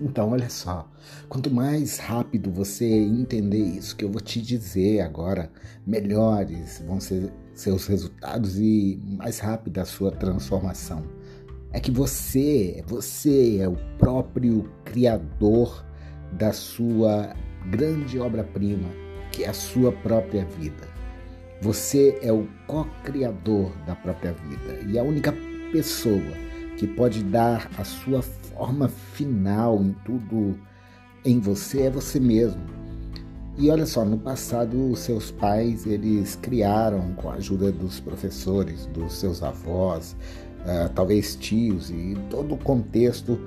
Então, olha só, quanto mais rápido você entender isso que eu vou te dizer agora, melhores vão ser seus resultados e mais rápida a sua transformação. É que você, você é o próprio criador da sua grande obra-prima, que é a sua própria vida. Você é o co-criador da própria vida e a única pessoa que pode dar a sua forma final em tudo em você é você mesmo. E olha só, no passado seus pais eles criaram com a ajuda dos professores, dos seus avós, uh, talvez tios e todo o contexto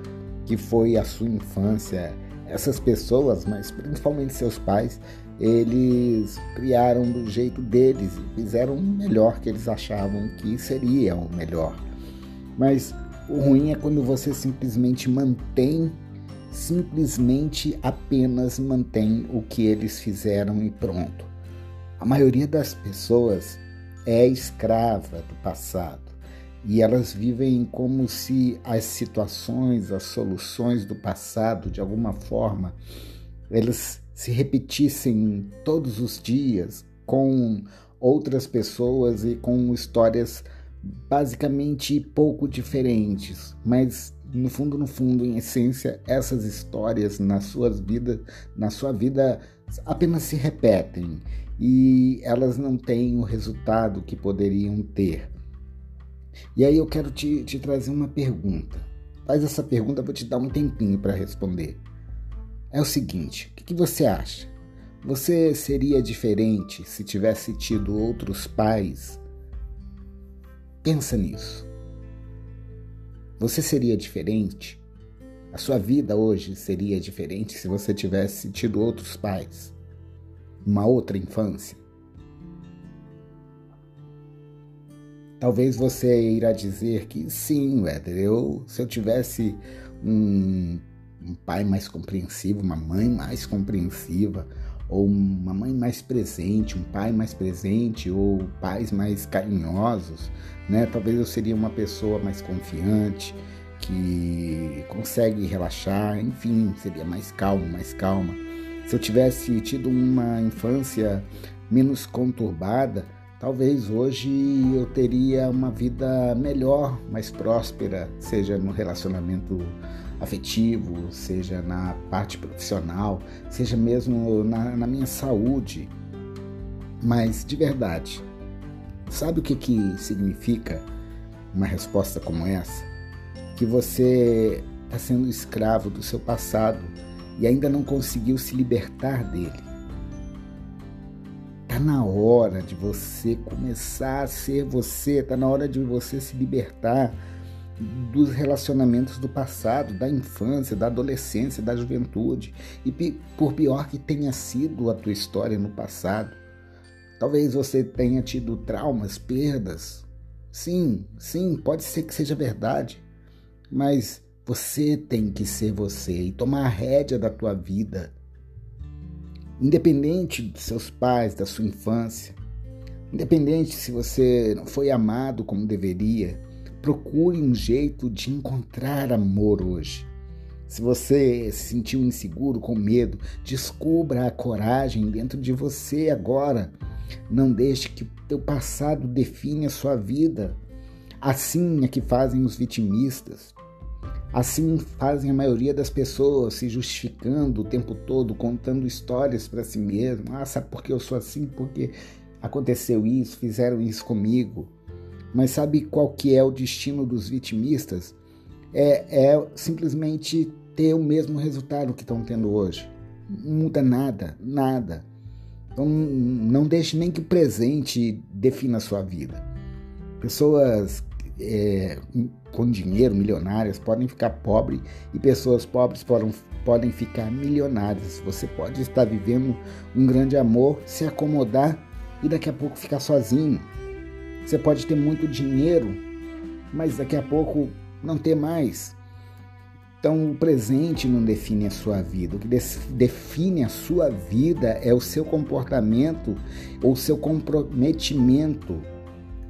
que foi a sua infância. Essas pessoas, mas principalmente seus pais, eles criaram do jeito deles fizeram o melhor que eles achavam que seria o melhor. Mas o ruim é quando você simplesmente mantém, simplesmente apenas mantém o que eles fizeram e pronto. A maioria das pessoas é escrava do passado e elas vivem como se as situações, as soluções do passado, de alguma forma, elas se repetissem todos os dias com outras pessoas e com histórias basicamente pouco diferentes, mas no fundo, no fundo, em essência, essas histórias na suas vidas, na sua vida apenas se repetem e elas não têm o resultado que poderiam ter. E aí eu quero te, te trazer uma pergunta. Faz essa pergunta, vou te dar um tempinho para responder. É o seguinte: o que, que você acha? Você seria diferente se tivesse tido outros pais Pensa nisso. Você seria diferente? A sua vida hoje seria diferente se você tivesse tido outros pais? Uma outra infância? Talvez você irá dizer que sim, Éder, eu, se eu tivesse um, um pai mais compreensivo, uma mãe mais compreensiva, ou uma mãe mais presente, um pai mais presente, ou pais mais carinhosos, né? Talvez eu seria uma pessoa mais confiante, que consegue relaxar, enfim, seria mais calmo, mais calma. Se eu tivesse tido uma infância menos conturbada, talvez hoje eu teria uma vida melhor, mais próspera, seja no relacionamento afetivo, seja na parte profissional, seja mesmo na, na minha saúde. Mas de verdade, sabe o que, que significa uma resposta como essa? Que você está sendo escravo do seu passado e ainda não conseguiu se libertar dele. Está na hora de você começar a ser você, está na hora de você se libertar dos relacionamentos do passado, da infância, da adolescência, da juventude. E por pior que tenha sido a tua história no passado, talvez você tenha tido traumas, perdas. Sim, sim, pode ser que seja verdade, mas você tem que ser você e tomar a rédea da tua vida. Independente dos seus pais, da sua infância, independente se você não foi amado como deveria, Procure um jeito de encontrar amor hoje. Se você se sentiu inseguro, com medo, descubra a coragem dentro de você agora. Não deixe que o teu passado define a sua vida. Assim é que fazem os vitimistas. Assim fazem a maioria das pessoas, se justificando o tempo todo, contando histórias para si mesmo. Ah, sabe por que eu sou assim? Porque aconteceu isso, fizeram isso comigo. Mas sabe qual que é o destino dos vitimistas? É, é simplesmente ter o mesmo resultado que estão tendo hoje. Não muda nada, nada. Então não deixe nem que o presente defina a sua vida. Pessoas é, com dinheiro, milionárias, podem ficar pobres e pessoas pobres podem, podem ficar milionárias. Você pode estar vivendo um grande amor, se acomodar e daqui a pouco ficar sozinho. Você pode ter muito dinheiro, mas daqui a pouco não ter mais. Então, o presente não define a sua vida. O que define a sua vida é o seu comportamento ou o seu comprometimento,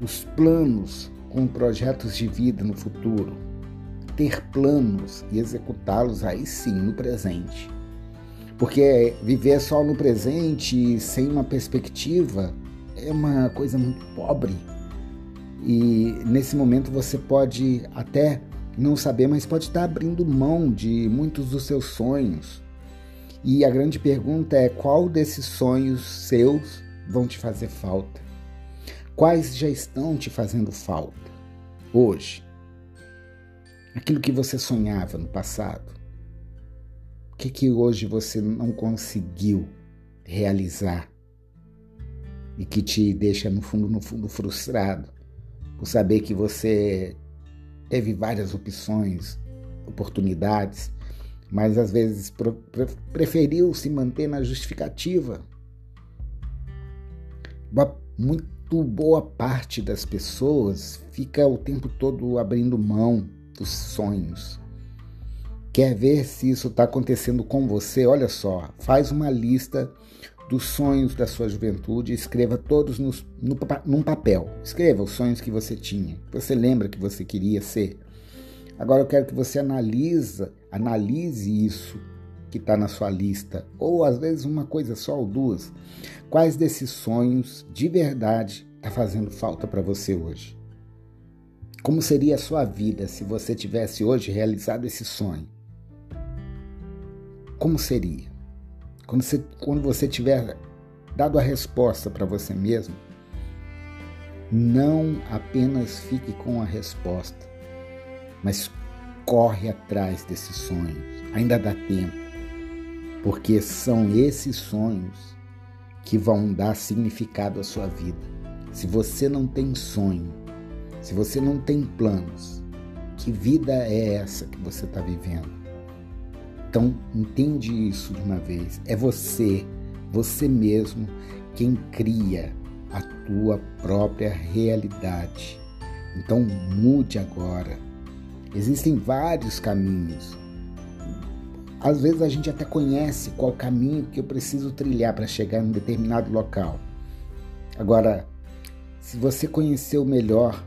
os planos com projetos de vida no futuro. ter planos e executá-los aí sim no presente. Porque viver só no presente sem uma perspectiva é uma coisa muito pobre. E nesse momento você pode até não saber, mas pode estar abrindo mão de muitos dos seus sonhos. E a grande pergunta é: qual desses sonhos seus vão te fazer falta? Quais já estão te fazendo falta hoje? Aquilo que você sonhava no passado. O que, que hoje você não conseguiu realizar e que te deixa no fundo, no fundo frustrado saber que você teve várias opções, oportunidades, mas às vezes preferiu se manter na justificativa. Muito boa parte das pessoas fica o tempo todo abrindo mão dos sonhos. Quer ver se isso está acontecendo com você? Olha só, faz uma lista dos sonhos da sua juventude, escreva todos nos, no, num papel. Escreva os sonhos que você tinha, que você lembra que você queria ser. Agora eu quero que você analisa, analise isso que está na sua lista, ou às vezes uma coisa só ou duas. Quais desses sonhos de verdade está fazendo falta para você hoje? Como seria a sua vida se você tivesse hoje realizado esse sonho? Como seria? Quando você, quando você tiver dado a resposta para você mesmo, não apenas fique com a resposta, mas corre atrás desses sonhos. Ainda dá tempo, porque são esses sonhos que vão dar significado à sua vida. Se você não tem sonho, se você não tem planos, que vida é essa que você está vivendo? Então, entende isso de uma vez. É você, você mesmo, quem cria a tua própria realidade. Então, mude agora. Existem vários caminhos. Às vezes a gente até conhece qual caminho que eu preciso trilhar para chegar em um determinado local. Agora, se você conheceu melhor,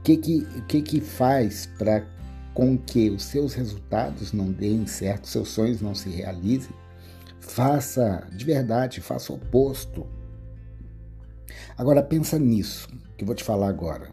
o que que, o que, que faz para com que os seus resultados não deem certo, seus sonhos não se realizem, faça de verdade, faça o oposto. Agora pensa nisso que eu vou te falar agora.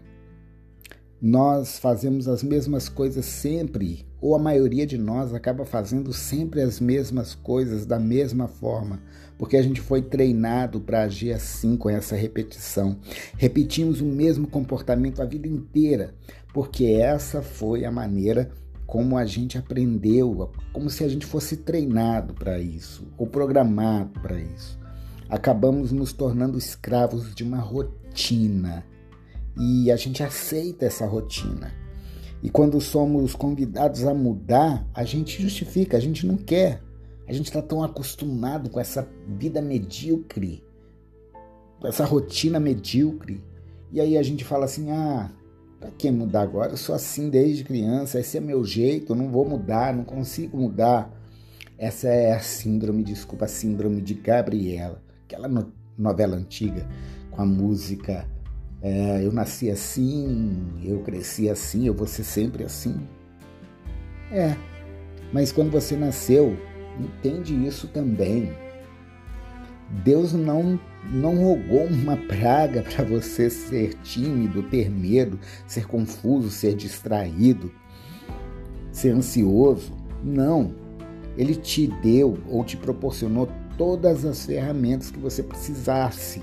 Nós fazemos as mesmas coisas sempre, ou a maioria de nós acaba fazendo sempre as mesmas coisas da mesma forma, porque a gente foi treinado para agir assim com essa repetição. Repetimos o mesmo comportamento a vida inteira, porque essa foi a maneira como a gente aprendeu, como se a gente fosse treinado para isso, ou programado para isso. Acabamos nos tornando escravos de uma rotina e a gente aceita essa rotina. E quando somos convidados a mudar, a gente justifica, a gente não quer. A gente está tão acostumado com essa vida medíocre, com essa rotina medíocre. E aí a gente fala assim: ah, Pra que mudar agora? Eu sou assim desde criança, esse é meu jeito, eu não vou mudar, não consigo mudar. Essa é a síndrome, desculpa, a síndrome de Gabriela, aquela no, novela antiga com a música é, Eu nasci assim, eu cresci assim, eu vou ser sempre assim. É, mas quando você nasceu, entende isso também. Deus não não rogou uma praga para você ser tímido, ter medo, ser confuso, ser distraído, ser ansioso. Não. Ele te deu ou te proporcionou todas as ferramentas que você precisasse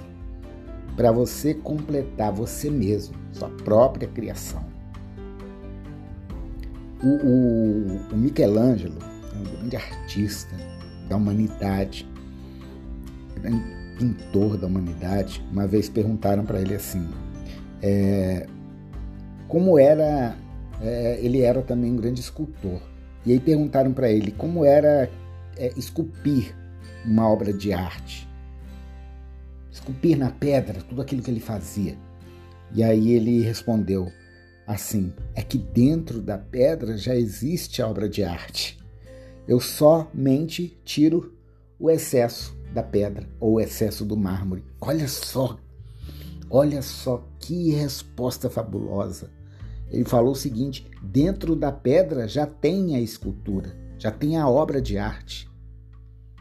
para você completar você mesmo, sua própria criação. O, o, o Michelangelo é um grande artista da humanidade grande pintor da humanidade, uma vez perguntaram para ele assim, é, como era, é, ele era também um grande escultor, e aí perguntaram para ele como era é, esculpir uma obra de arte, esculpir na pedra tudo aquilo que ele fazia. E aí ele respondeu assim: é que dentro da pedra já existe a obra de arte. Eu somente tiro o excesso da pedra ou o excesso do mármore. Olha só, olha só que resposta fabulosa. Ele falou o seguinte: dentro da pedra já tem a escultura, já tem a obra de arte.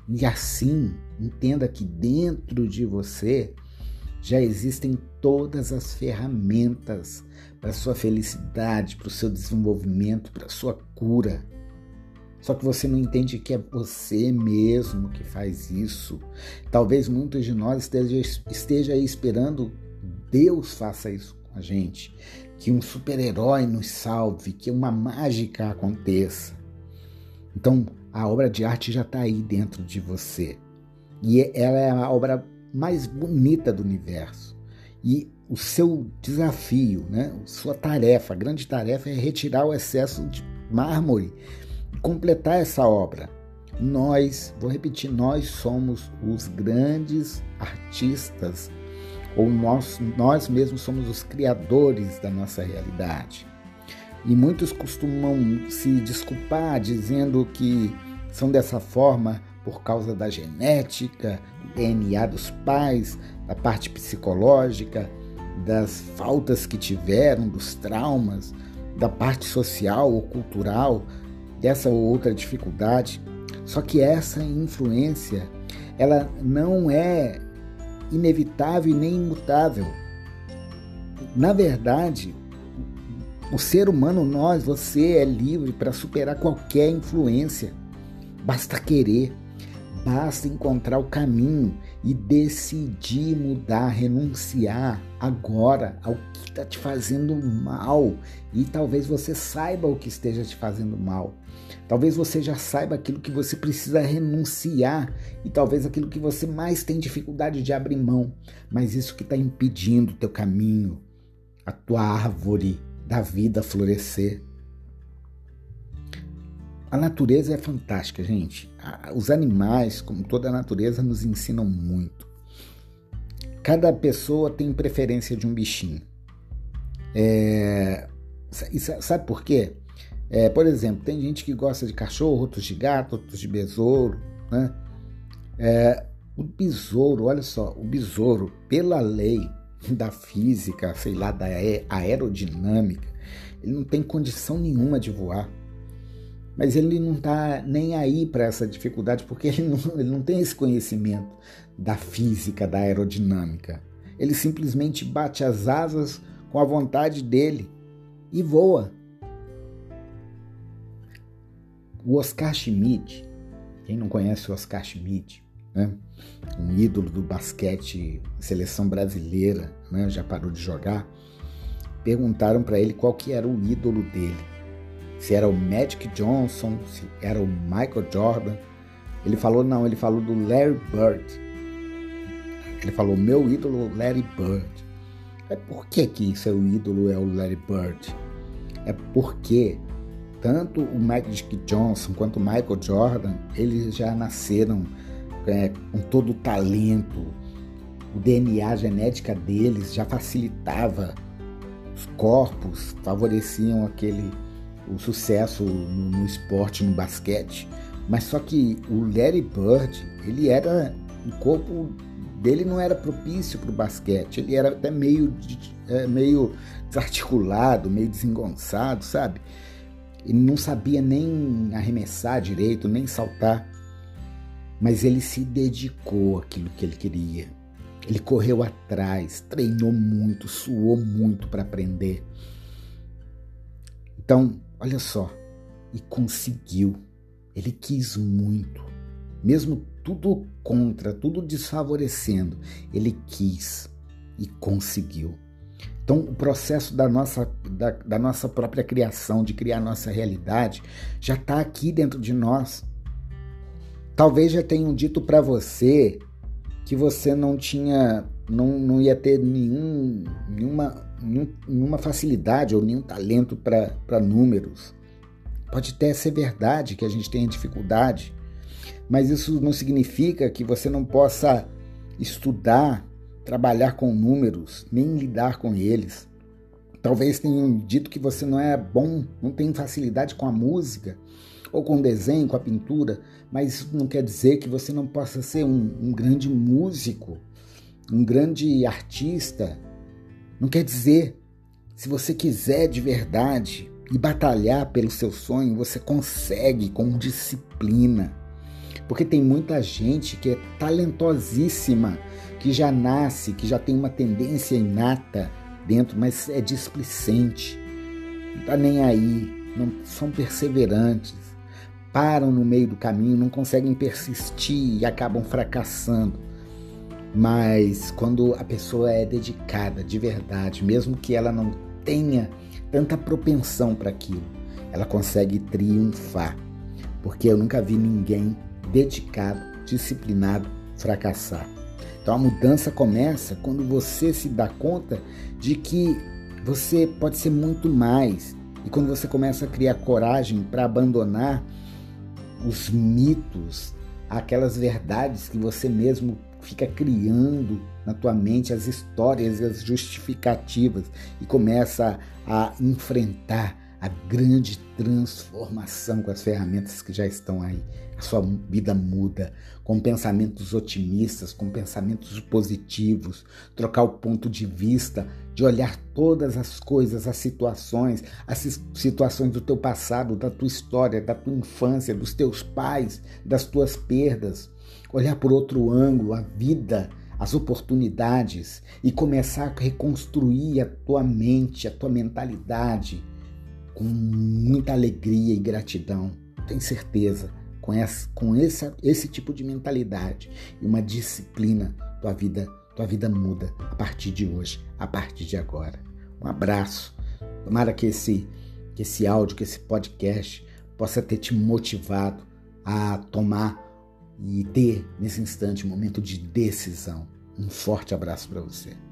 E assim, entenda que dentro de você já existem todas as ferramentas para sua felicidade, para o seu desenvolvimento, para sua cura. Só que você não entende que é você mesmo que faz isso. Talvez muitos de nós esteja, esteja aí esperando Deus faça isso com a gente, que um super-herói nos salve, que uma mágica aconteça. Então, a obra de arte já está aí dentro de você. E ela é a obra mais bonita do universo. E o seu desafio, né, sua tarefa, a grande tarefa é retirar o excesso de mármore e completar essa obra. Nós, vou repetir, nós somos os grandes artistas, ou nós, nós mesmos somos os criadores da nossa realidade. E muitos costumam se desculpar dizendo que são dessa forma por causa da genética, do DNA dos pais, da parte psicológica, das faltas que tiveram, dos traumas, da parte social ou cultural, dessa ou outra dificuldade. Só que essa influência, ela não é inevitável e nem imutável. Na verdade, o ser humano, nós, você é livre para superar qualquer influência. Basta querer, basta encontrar o caminho e decidir mudar, renunciar agora ao que está te fazendo mal. E talvez você saiba o que esteja te fazendo mal. Talvez você já saiba aquilo que você precisa renunciar e talvez aquilo que você mais tem dificuldade de abrir mão. Mas isso que está impedindo o teu caminho, a tua árvore, da vida florescer. A natureza é fantástica, gente. Os animais, como toda a natureza, nos ensinam muito. Cada pessoa tem preferência de um bichinho. É... Sabe por quê? É, por exemplo, tem gente que gosta de cachorro, outros de gato, outros de besouro, né? É, o besouro, olha só, o besouro, pela lei, da física, sei lá, da aerodinâmica, ele não tem condição nenhuma de voar. Mas ele não está nem aí para essa dificuldade, porque ele não, ele não tem esse conhecimento da física, da aerodinâmica. Ele simplesmente bate as asas com a vontade dele e voa. O Oscar Schmidt, quem não conhece o Oscar Schmidt, né? um ídolo do basquete, seleção brasileira, né? já parou de jogar, perguntaram para ele qual que era o ídolo dele. Se era o Magic Johnson, se era o Michael Jordan. Ele falou não, ele falou do Larry Bird. Ele falou meu ídolo Larry Bird. É por que que seu ídolo é o Larry Bird? É porque tanto o Magic Johnson quanto o Michael Jordan, eles já nasceram é, com todo o talento, o DNA genética deles já facilitava os corpos, favoreciam aquele o sucesso no, no esporte, no basquete. Mas só que o Larry Bird, ele era o corpo dele não era propício para o basquete, ele era até meio, é, meio desarticulado, meio desengonçado, sabe? Ele não sabia nem arremessar direito, nem saltar mas ele se dedicou àquilo que ele queria. Ele correu atrás, treinou muito, suou muito para aprender. Então, olha só, e conseguiu. Ele quis muito, mesmo tudo contra, tudo desfavorecendo, ele quis e conseguiu. Então, o processo da nossa, da, da nossa própria criação, de criar nossa realidade, já está aqui dentro de nós. Talvez já tenham dito para você que você não tinha, não, não ia ter nenhum, nenhuma, nenhuma facilidade ou nenhum talento para números. Pode até ser verdade que a gente tenha dificuldade, mas isso não significa que você não possa estudar, trabalhar com números, nem lidar com eles. Talvez tenham dito que você não é bom, não tem facilidade com a música, ou com desenho, com a pintura, mas isso não quer dizer que você não possa ser um, um grande músico, um grande artista. Não quer dizer. Se você quiser de verdade e batalhar pelo seu sonho, você consegue com disciplina. Porque tem muita gente que é talentosíssima, que já nasce, que já tem uma tendência inata dentro, mas é displicente, não está nem aí, não são perseverantes, param no meio do caminho, não conseguem persistir e acabam fracassando. Mas quando a pessoa é dedicada de verdade, mesmo que ela não tenha tanta propensão para aquilo, ela consegue triunfar. Porque eu nunca vi ninguém dedicado, disciplinado, fracassar. Então a mudança começa quando você se dá conta de que você pode ser muito mais. E quando você começa a criar coragem para abandonar os mitos, aquelas verdades que você mesmo fica criando na tua mente, as histórias e as justificativas e começa a enfrentar a grande transformação com as ferramentas que já estão aí. A sua vida muda com pensamentos otimistas, com pensamentos positivos, trocar o ponto de vista, de olhar todas as coisas, as situações, as situações do teu passado, da tua história, da tua infância, dos teus pais, das tuas perdas, olhar por outro ângulo a vida, as oportunidades e começar a reconstruir a tua mente, a tua mentalidade com muita alegria e gratidão. Tenho certeza, com, essa, com essa, esse tipo de mentalidade e uma disciplina, tua vida, tua vida muda a partir de hoje, a partir de agora. Um abraço. Tomara que esse, que esse áudio, que esse podcast possa ter te motivado a tomar e ter nesse instante um momento de decisão. Um forte abraço para você.